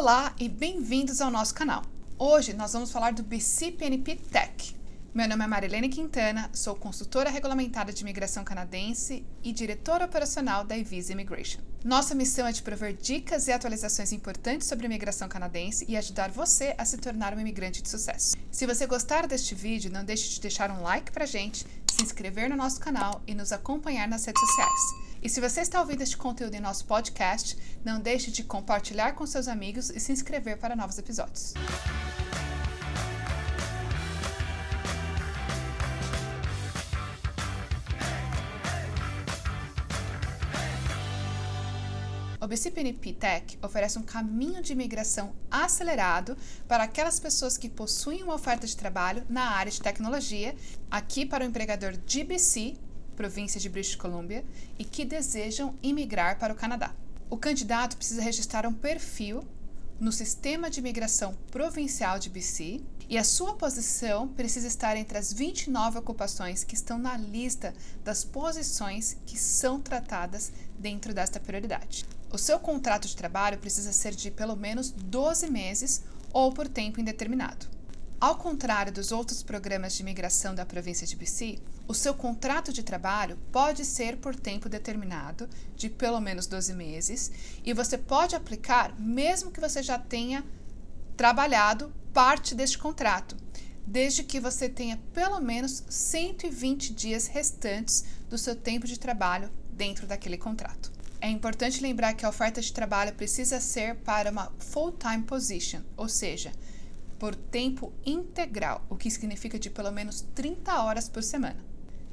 Olá e bem-vindos ao nosso canal. Hoje nós vamos falar do BCPNP Tech. Meu nome é Marilene Quintana, sou consultora regulamentada de imigração canadense e diretora operacional da Evisa Immigration. Nossa missão é de prover dicas e atualizações importantes sobre a imigração canadense e ajudar você a se tornar um imigrante de sucesso. Se você gostar deste vídeo, não deixe de deixar um like pra gente, se inscrever no nosso canal e nos acompanhar nas redes sociais. E se você está ouvindo este conteúdo em nosso podcast, não deixe de compartilhar com seus amigos e se inscrever para novos episódios. O BCPNP Tech oferece um caminho de imigração acelerado para aquelas pessoas que possuem uma oferta de trabalho na área de tecnologia, aqui para o empregador de BC província de British Columbia, e que desejam imigrar para o Canadá. O candidato precisa registrar um perfil no Sistema de Imigração Provincial de BC e a sua posição precisa estar entre as 29 ocupações que estão na lista das posições que são tratadas dentro desta prioridade. O seu contrato de trabalho precisa ser de pelo menos 12 meses ou por tempo indeterminado. Ao contrário dos outros programas de imigração da província de BC, o seu contrato de trabalho pode ser por tempo determinado, de pelo menos 12 meses, e você pode aplicar mesmo que você já tenha trabalhado parte deste contrato, desde que você tenha pelo menos 120 dias restantes do seu tempo de trabalho dentro daquele contrato. É importante lembrar que a oferta de trabalho precisa ser para uma full-time position, ou seja, por tempo integral, o que significa de pelo menos 30 horas por semana.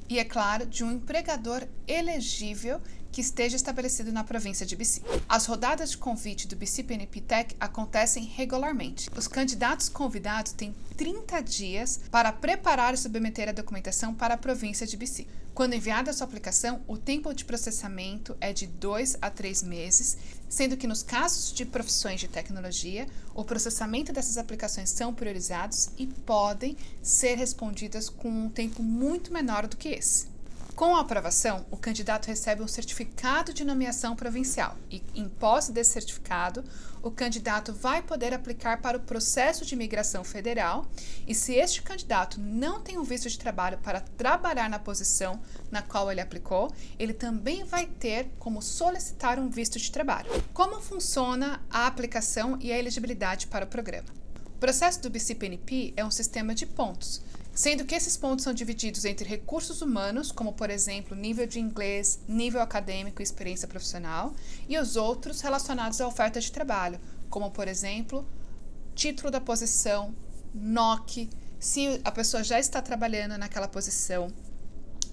E, é claro, de um empregador elegível que esteja estabelecido na província de BC. As rodadas de convite do BC PNP Tech acontecem regularmente. Os candidatos convidados têm 30 dias para preparar e submeter a documentação para a província de BC. Quando enviada a sua aplicação, o tempo de processamento é de 2 a 3 meses, sendo que nos casos de profissões de tecnologia, o processamento dessas aplicações são priorizados e podem ser respondidas com um tempo muito menor do que esse. Com a aprovação, o candidato recebe um certificado de nomeação provincial e, em posse desse certificado, o candidato vai poder aplicar para o processo de imigração federal e, se este candidato não tem um visto de trabalho para trabalhar na posição na qual ele aplicou, ele também vai ter como solicitar um visto de trabalho. Como funciona a aplicação e a elegibilidade para o programa? O processo do BCPNP é um sistema de pontos sendo que esses pontos são divididos entre recursos humanos, como por exemplo nível de inglês, nível acadêmico e experiência profissional, e os outros relacionados à oferta de trabalho, como por exemplo título da posição, NOC, se a pessoa já está trabalhando naquela posição,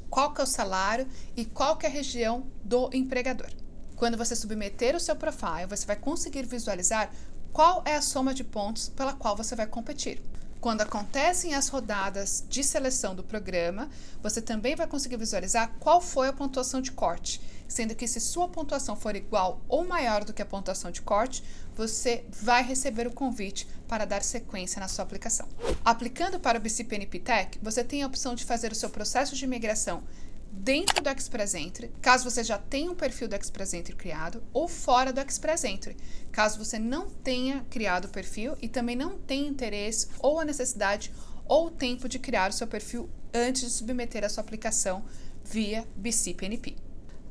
qual que é o salário e qual que é a região do empregador. Quando você submeter o seu profile, você vai conseguir visualizar qual é a soma de pontos pela qual você vai competir. Quando acontecem as rodadas de seleção do programa, você também vai conseguir visualizar qual foi a pontuação de corte, sendo que se sua pontuação for igual ou maior do que a pontuação de corte, você vai receber o convite para dar sequência na sua aplicação. Aplicando para o BCPNP Tech, você tem a opção de fazer o seu processo de imigração dentro do Express Entry, caso você já tenha um perfil do Express Entry criado, ou fora do Express Entry, caso você não tenha criado o perfil e também não tenha interesse ou a necessidade ou o tempo de criar o seu perfil antes de submeter a sua aplicação via BCPNP.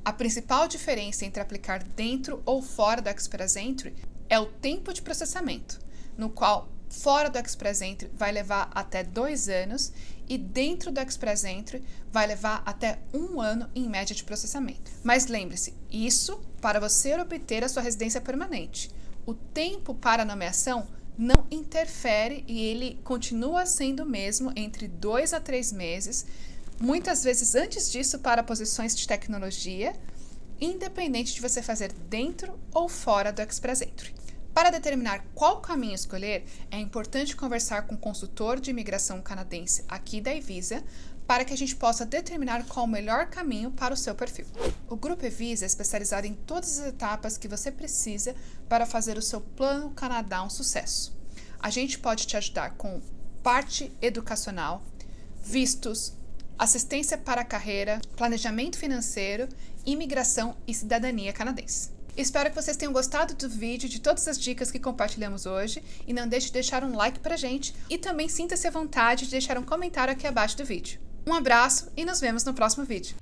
A principal diferença entre aplicar dentro ou fora do Express Entry é o tempo de processamento, no qual fora do Express Entry vai levar até dois anos e dentro do Express Entry vai levar até um ano em média de processamento. Mas lembre-se, isso para você obter a sua residência permanente. O tempo para nomeação não interfere e ele continua sendo o mesmo entre dois a três meses, muitas vezes antes disso para posições de tecnologia, independente de você fazer dentro ou fora do Express Entry. Para determinar qual caminho escolher, é importante conversar com o consultor de imigração canadense aqui da Evisa para que a gente possa determinar qual o melhor caminho para o seu perfil. O Grupo Evisa é especializado em todas as etapas que você precisa para fazer o seu plano Canadá um sucesso. A gente pode te ajudar com parte educacional, vistos, assistência para a carreira, planejamento financeiro, imigração e cidadania canadense. Espero que vocês tenham gostado do vídeo, de todas as dicas que compartilhamos hoje e não deixe de deixar um like pra gente e também sinta-se à vontade de deixar um comentário aqui abaixo do vídeo. Um abraço e nos vemos no próximo vídeo.